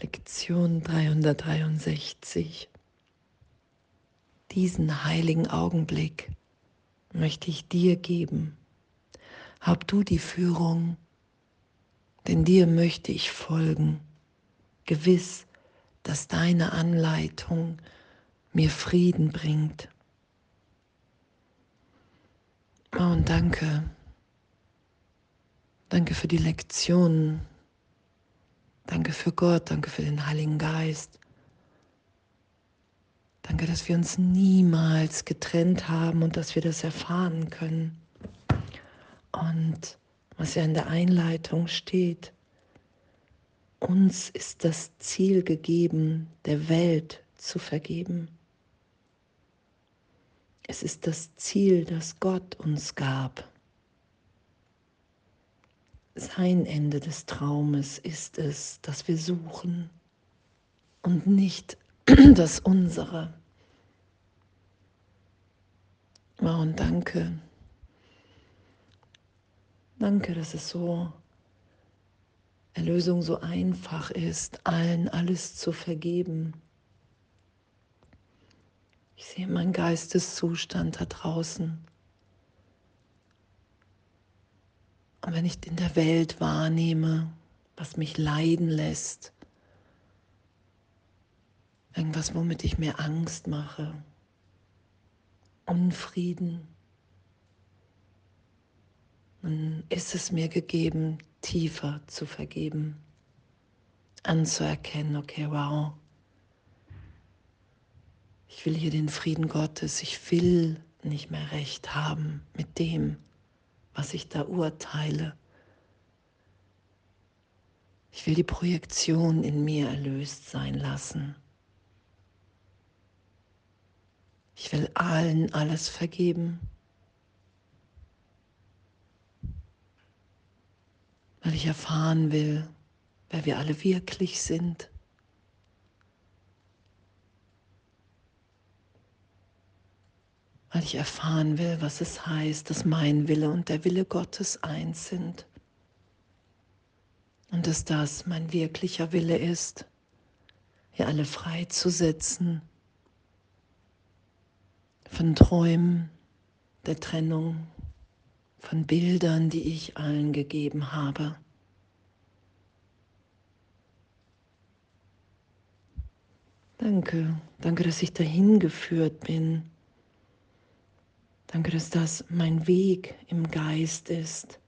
Lektion 363. Diesen heiligen Augenblick möchte ich dir geben. Hab du die Führung, denn dir möchte ich folgen, gewiss, dass deine Anleitung mir Frieden bringt. Oh, und danke, danke für die Lektionen, Danke für Gott, danke für den Heiligen Geist. Danke, dass wir uns niemals getrennt haben und dass wir das erfahren können. Und was ja in der Einleitung steht, uns ist das Ziel gegeben, der Welt zu vergeben. Es ist das Ziel, das Gott uns gab. Sein Ende des Traumes ist es, das wir suchen und nicht das unsere. Oh, und danke. Danke, dass es so Erlösung so einfach ist, allen alles zu vergeben. Ich sehe meinen Geisteszustand da draußen. Und wenn ich in der Welt wahrnehme, was mich leiden lässt, irgendwas, womit ich mir Angst mache, Unfrieden, dann ist es mir gegeben, tiefer zu vergeben, anzuerkennen, okay, wow, ich will hier den Frieden Gottes, ich will nicht mehr recht haben mit dem, was ich da urteile. Ich will die Projektion in mir erlöst sein lassen. Ich will allen alles vergeben, weil ich erfahren will, wer wir alle wirklich sind. Weil ich erfahren will, was es heißt, dass mein Wille und der Wille Gottes eins sind. Und dass das mein wirklicher Wille ist, hier alle freizusetzen von Träumen der Trennung, von Bildern, die ich allen gegeben habe. Danke, danke, dass ich dahin geführt bin Danke, dass das mein Weg im Geist ist.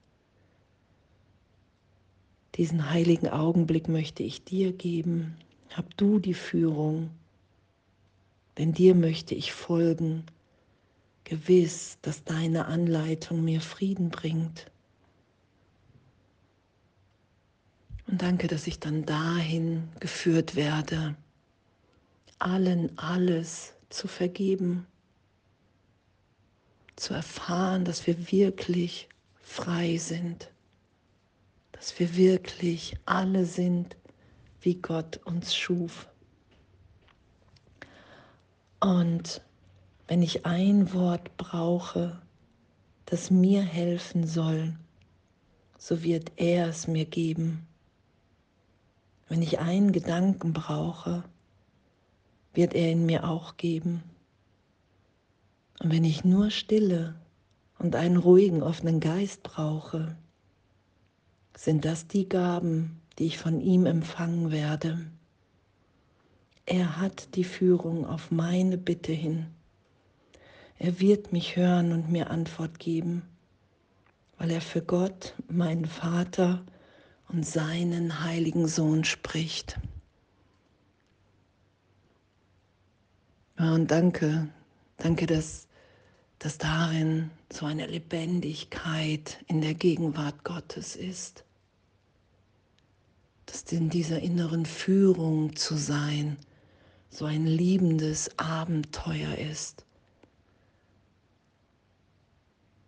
Diesen heiligen Augenblick möchte ich dir geben. Hab du die Führung, denn dir möchte ich folgen, gewiss, dass deine Anleitung mir Frieden bringt. Und danke, dass ich dann dahin geführt werde, allen alles zu vergeben zu erfahren, dass wir wirklich frei sind, dass wir wirklich alle sind, wie Gott uns schuf. Und wenn ich ein Wort brauche, das mir helfen soll, so wird er es mir geben. Wenn ich einen Gedanken brauche, wird er ihn mir auch geben. Und wenn ich nur Stille und einen ruhigen, offenen Geist brauche, sind das die Gaben, die ich von ihm empfangen werde. Er hat die Führung auf meine Bitte hin. Er wird mich hören und mir Antwort geben, weil er für Gott, meinen Vater und seinen heiligen Sohn spricht. und danke, danke, dass dass darin so eine Lebendigkeit in der Gegenwart Gottes ist, dass in dieser inneren Führung zu sein so ein liebendes Abenteuer ist.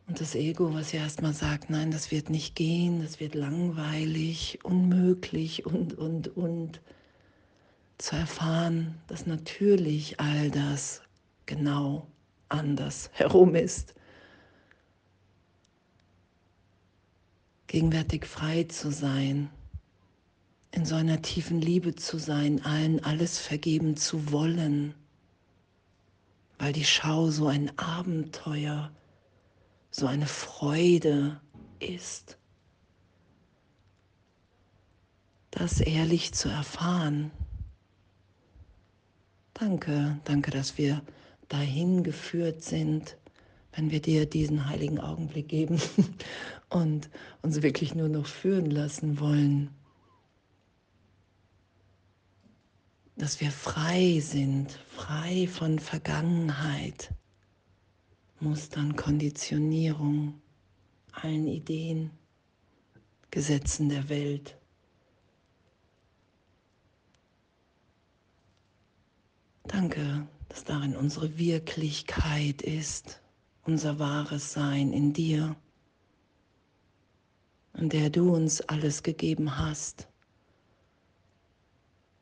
Und das Ego, was ja erstmal sagt, nein, das wird nicht gehen, das wird langweilig, unmöglich und, und, und, zu erfahren, dass natürlich all das genau anders herum ist. Gegenwärtig frei zu sein in so einer tiefen Liebe zu sein, allen alles vergeben zu wollen, weil die Schau so ein Abenteuer, so eine Freude ist. Das ehrlich zu erfahren. Danke, danke, dass wir dahin geführt sind, wenn wir dir diesen heiligen Augenblick geben und uns wirklich nur noch führen lassen wollen. Dass wir frei sind, frei von Vergangenheit, Mustern, Konditionierung, allen Ideen, Gesetzen der Welt. Danke, dass darin unsere Wirklichkeit ist, unser wahres Sein in dir, in der du uns alles gegeben hast.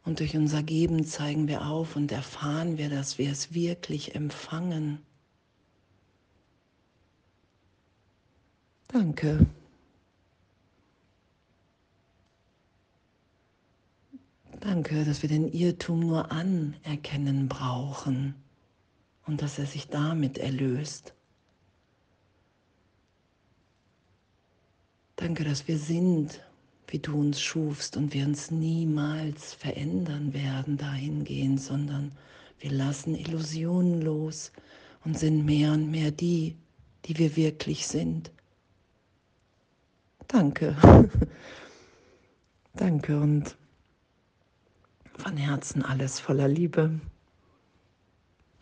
Und durch unser Geben zeigen wir auf und erfahren wir, dass wir es wirklich empfangen. Danke. Danke, dass wir den Irrtum nur anerkennen brauchen und dass er sich damit erlöst. Danke, dass wir sind, wie du uns schufst und wir uns niemals verändern werden dahingehend, sondern wir lassen Illusionen los und sind mehr und mehr die, die wir wirklich sind. Danke. Danke und von Herzen alles voller Liebe.